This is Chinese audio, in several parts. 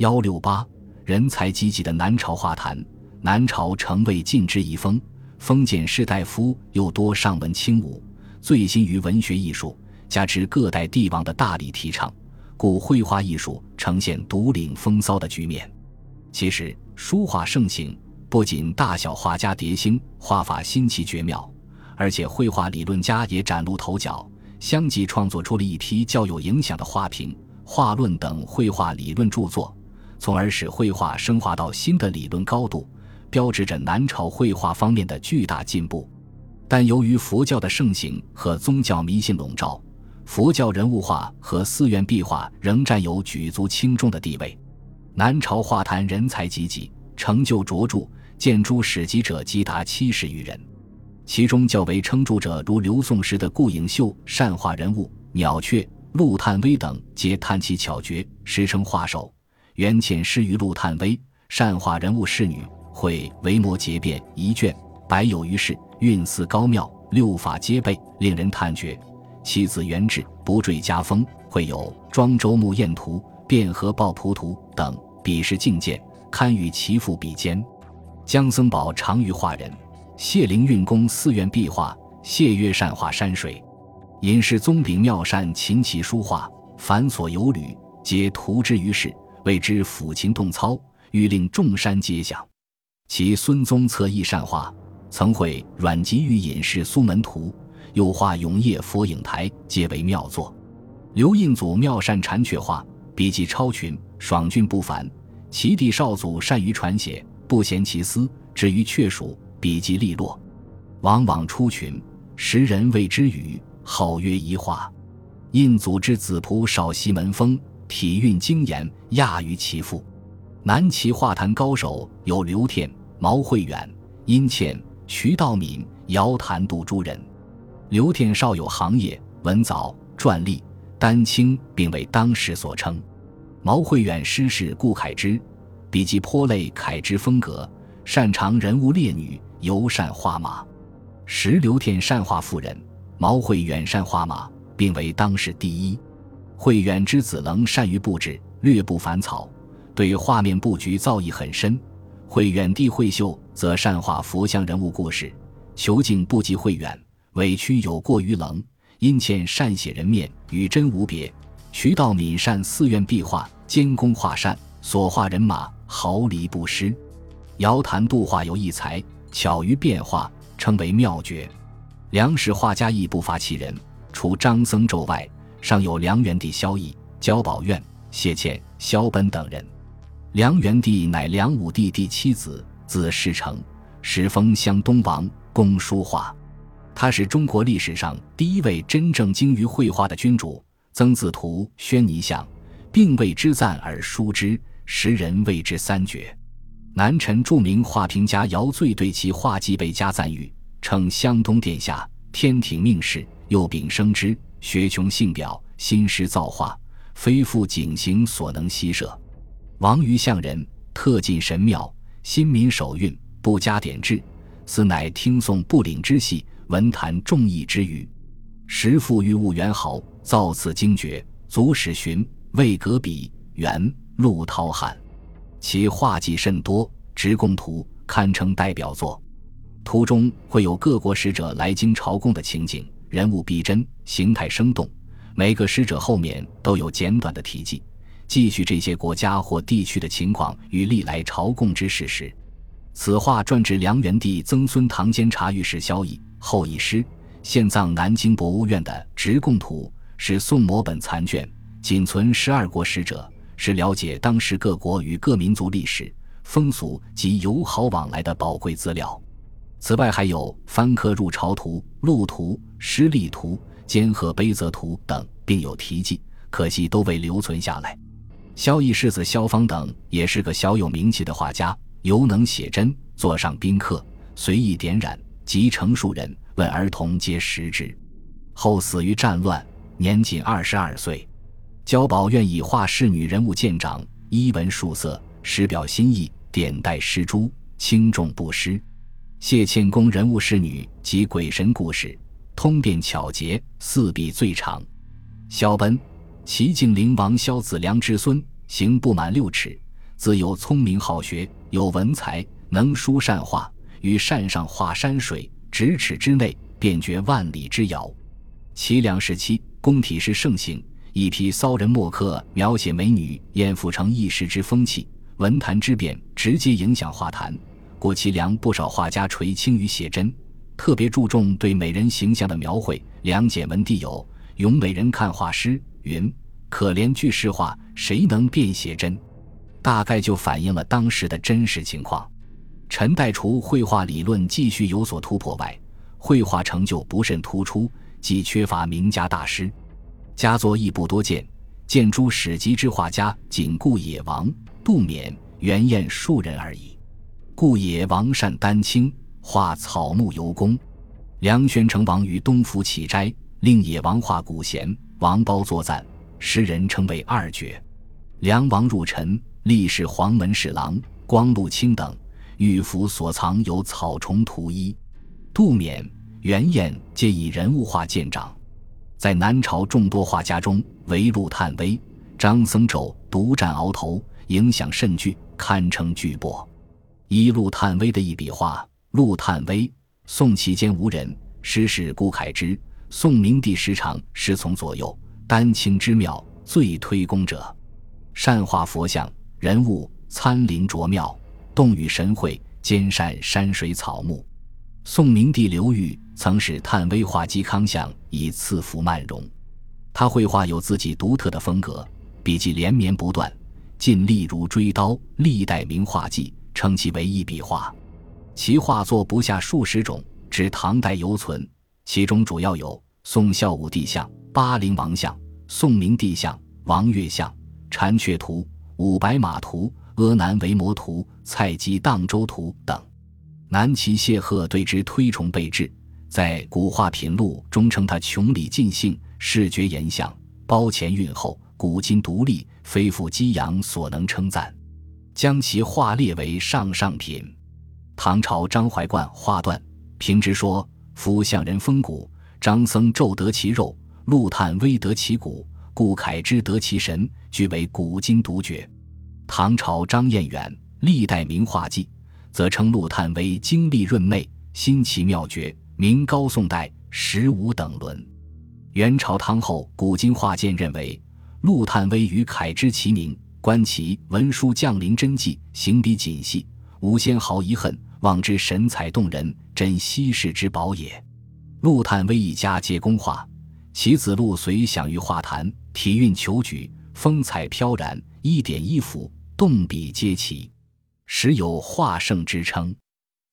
幺六八，人才济济的南朝画坛，南朝成为晋之遗风，封建士大夫又多尚文轻武，醉心于文学艺术，加之各代帝王的大力提倡，故绘画艺术呈现独领风骚的局面。其实，书画盛行，不仅大小画家迭兴，画法新奇绝妙，而且绘画理论家也崭露头角，相继创作出了一批较有影响的画评、画论等绘画理论著作。从而使绘画升华到新的理论高度，标志着南朝绘画方面的巨大进步。但由于佛教的盛行和宗教迷信笼罩，佛教人物画和寺院壁画仍占有举足轻重的地位。南朝画坛人才济济，成就卓著，建筑史籍者即达七十余人，其中较为称著者如刘宋时的顾颖秀善画人物、鸟雀、陆探微等，皆叹其巧绝，时称画手。元潜诗于陆探微，善画人物仕女，绘维摩诘变一卷，百有余事，韵思高妙，六法皆备，令人叹绝。其子元志不坠家风，绘有《庄周木砚图》《汴河抱朴图》等，笔势境界，堪与其父比肩。姜僧宝长于画人，谢灵运功寺院壁画，谢岳善画山水，尹氏宗炳妙善琴棋书画，繁琐有履，皆图之于世。谓之抚琴动操，欲令众山皆响。其孙宗策亦善画，曾绘阮籍与隐士苏门图，又画永业佛影台，皆为妙作。刘印祖妙善禅雀画，笔迹超群，爽俊不凡。其弟少祖善于传写，不嫌其思，至于雀鼠，笔迹利落，往往出群，时人谓之语，号曰一画。印祖之子仆少西门风。体韵精严，亚于其父。南齐画坛高手有刘天、毛慧远、殷倩、徐道敏、姚谭杜诸人。刘天少有行业，文藻、篆隶、丹青，并为当时所称。毛慧远师事顾恺之，笔迹颇类恺之风格，擅长人物列女，尤善画马。时刘天善画妇人，毛慧远善画马，并为当时第一。慧远之子棱善于布置，略不凡草，对画面布局造诣很深。慧远弟慧秀则善画佛像人物故事，遒劲不及慧远，委屈有过于棱。殷倩善写人面，与真无别。瞿道敏善寺院壁画，兼工画扇，所画人马毫厘不失。瑶坛度画有异才，巧于变化，称为妙绝。梁氏画家亦不乏其人，除张僧纣外。尚有梁元帝萧绎、焦宝苑、谢倩、萧奔等人。梁元帝乃梁武帝第七子，字世成，时封湘东王，工书画。他是中国历史上第一位真正精于绘画的君主。曾字图、宣泥像，并为之赞而书之，时人谓之三绝。南陈著名画评家姚最对其画技倍加赞誉，称湘东殿下天庭命世，又秉生之。学穷性表，心师造化，非复景行所能悉摄。王于相人，特进神妙，心民守韵，不加点制，此乃听诵不领之戏，文坛众义之语。时复于物元豪，造次精绝，足使寻魏格比元陆涛汉，其画技甚多，《直贡图》堪称代表作。图中会有各国使者来京朝贡的情景。人物逼真，形态生动，每个使者后面都有简短的题记，记叙这些国家或地区的情况与历来朝贡之事实。此画传至梁元帝曾孙唐监察御史萧绎，后一师，现葬南京博物院的《直贡图》是宋摹本残卷，仅存十二国使者，是了解当时各国与各民族历史风俗及友好往来的宝贵资料。此外，还有《翻客入朝图》《路图》《失利图》《监贺碑泽图》等，并有题记，可惜都未留存下来。萧绎世子萧方等也是个小有名气的画家，尤能写真，座上宾客，随意点染，集成数人，问儿童皆识之。后死于战乱，年仅二十二岁。焦宝愿以画仕女人物见长，衣纹数色，实表心意，点带诗珠，轻重不失。谢倩宫人物仕女及鬼神故事，通变巧捷，四笔最长。萧奔，齐晋灵王萧子良之孙，形不满六尺，自幼聪明好学，有文才，能书善画，于扇上画山水，咫尺之内便觉万里之遥。齐梁时期，宫体诗盛行，一批骚人墨客描写美女艳妇成一时之风气，文坛之变直接影响画坛。过其良不少画家垂青于写真，特别注重对美人形象的描绘。梁简文帝有“咏美人看画诗”云：“可怜巨诗画，谁能辨写真？”大概就反映了当时的真实情况。陈代除绘画理论继续有所突破外，绘画成就不甚突出，既缺乏名家大师，佳作亦不多见。见诸史籍之画家，仅顾野王、杜勉、袁彦数人而已。故野王善丹青，画草木尤工。梁宣成王于东府起斋，令野王画古贤，王褒作赞，诗人称为二绝。梁王入陈，历仕黄门侍郎、光禄卿等，御府所藏有草虫图衣。杜勉、袁彦皆以人物画见长。在南朝众多画家中，唯陆探微、张僧纣独占鳌头，影响甚巨，堪称巨擘。一陆探微的一笔画，陆探微，宋期间无人，诗是顾恺之。宋明帝时常师从左右，丹青之妙，最推功者。善画佛像、人物，参灵卓妙，动与神会，兼善山水草木。宋明帝刘裕曾使探微画嵇康像，以赐福曼荣。他绘画有自己独特的风格，笔迹连绵不断，尽力如锥刀，历代名画记。称其为一笔画，其画作不下数十种，至唐代犹存。其中主要有宋孝武帝像、巴陵王像、宋明帝像、王岳像、禅阙图、五白马图、阿难为摩图、蔡姬荡舟图等。南齐谢赫对之推崇备至，在《古画品录》中称他穷理尽性，视觉言相，包前蕴厚，古今独立，非复激扬所能称赞。将其画列为上上品。唐朝张怀灌画断评之说：“夫相人风骨，张僧昼得其肉，陆探微得其骨，顾恺之得其神，俱为古今独绝。”唐朝张彦远历代名画记，则称陆探微精丽润媚，新奇妙绝，名高宋代，实无等伦。元朝汤后古今画鉴认为，陆探微与恺之齐名。观其文书降临真迹，行笔谨细，无纤毫遗恨，望之神采动人，真稀世之宝也。陆探微一家皆工画，其子陆随享于画坛，体韵求举，风采飘然，一点一幅，动笔皆奇，时有画圣之称。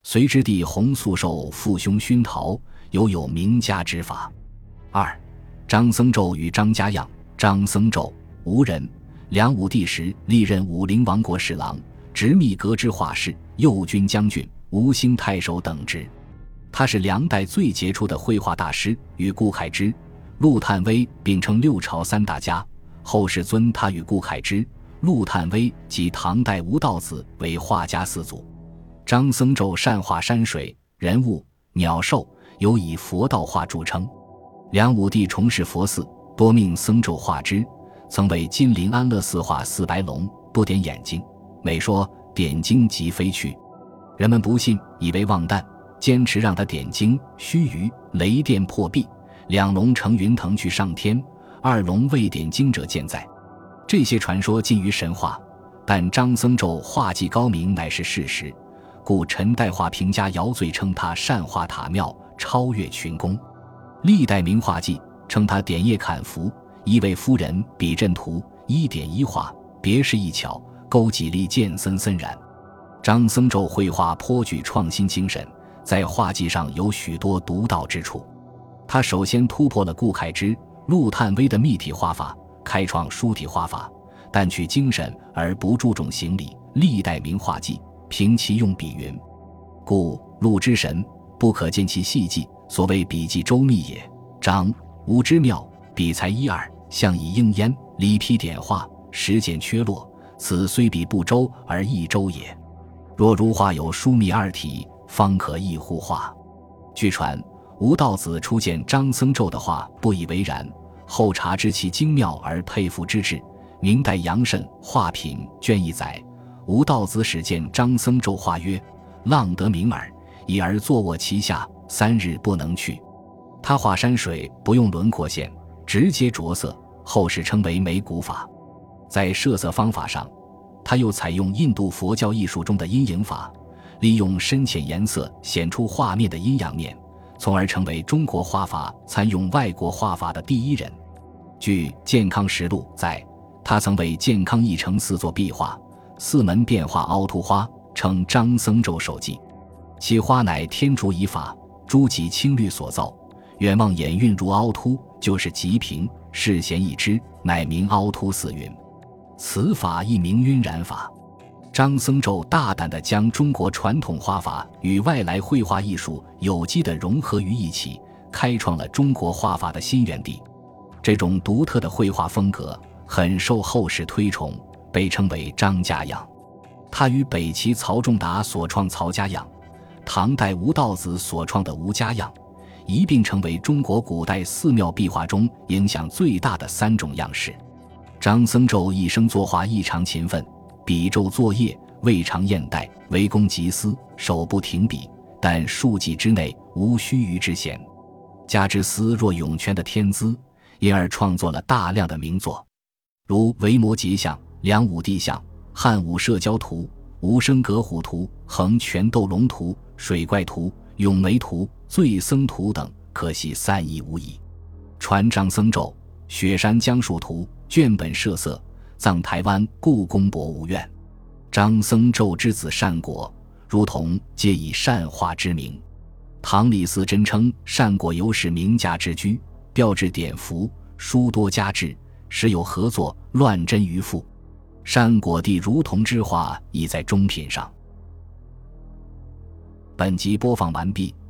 隋之帝洪素受父兄熏陶，犹有名家之法。二，张僧昼与张家样。张僧昼，吴人。梁武帝时，历任武陵王国侍郎、直密阁之画事、右军将军、吴兴太守等职。他是梁代最杰出的绘画大师，与顾恺之、陆探微并称六朝三大家。后世尊他与顾恺之、陆探微及唐代吴道子为画家四祖。张僧昼善画山水、人物、鸟兽，尤以佛道画著称。梁武帝重视佛寺，多命僧昼画之。曾为金陵安乐寺画四白龙，不点眼睛。每说点睛即飞去，人们不信，以为妄诞，坚持让他点睛。须臾，雷电破壁，两龙乘云腾去上天，二龙未点睛者健在。这些传说近于神话，但张僧纣画技高明乃是事实，故陈代画评家姚醉称他善画塔庙，超越群工。历代名画记称他点叶砍符。一位夫人笔阵图一点一画，别是一巧，勾几粒渐森森然。张僧昼绘画颇具创新精神，在画技上有许多独到之处。他首先突破了顾恺之、陆探微的密体画法，开创书体画法，但取精神而不注重形理。历代名画记评其用笔云：“故陆之神，不可见其细迹，所谓笔迹周密也。张吴之妙，笔才一二。”像以应焉，里披点画，时简缺落，此虽笔不周而易周也。若如画有疏密二体，方可易乎画。据传，吴道子初见张僧纣的画，不以为然，后察知其精妙而佩服之至。明代杨慎画品卷一载，吴道子始见张僧纣画曰：“浪得名耳，已而坐卧其下，三日不能去。”他画山水不用轮廓线，直接着色，后世称为眉骨法。在设色方法上，他又采用印度佛教艺术中的阴影法，利用深浅颜色显出画面的阴阳面，从而成为中国画法参用外国画法的第一人。据《健康实录》载，他曾为健康一城四座壁画，四门变化凹凸花，称张僧纣手迹。其花乃天竺以法，诸己青绿所造。远望眼韵如凹凸，就是极平；视贤一之，乃名凹凸四云。此法亦名晕染法。张僧纣大胆地将中国传统画法与外来绘画艺术有机地融合于一起，开创了中国画法的新园地。这种独特的绘画风格很受后世推崇，被称为张家样。他与北齐曹仲达所创曹家样，唐代吴道子所创的吴家样。一并成为中国古代寺庙壁画中影响最大的三种样式。张僧昼一生作画异常勤奋，笔骤作业未尝厌怠，为公即私，手不停笔，但数计之内无须臾之闲。加之思若涌泉的天资，因而创作了大量的名作，如《维摩诘像》《梁武帝像》《汉武社交图》《无声格虎图》《横拳斗龙图》《水怪图》《咏梅图》。醉僧图等可惜散佚无遗，传张僧咒雪山江树图卷本设色，葬台湾故宫博物院。张僧纣之子善果，如同皆以善画之名。唐李嗣真称善果由是名家之居，调制典服，书多加制，时有合作乱真于赋。善果帝如同之画已在中品上。本集播放完毕。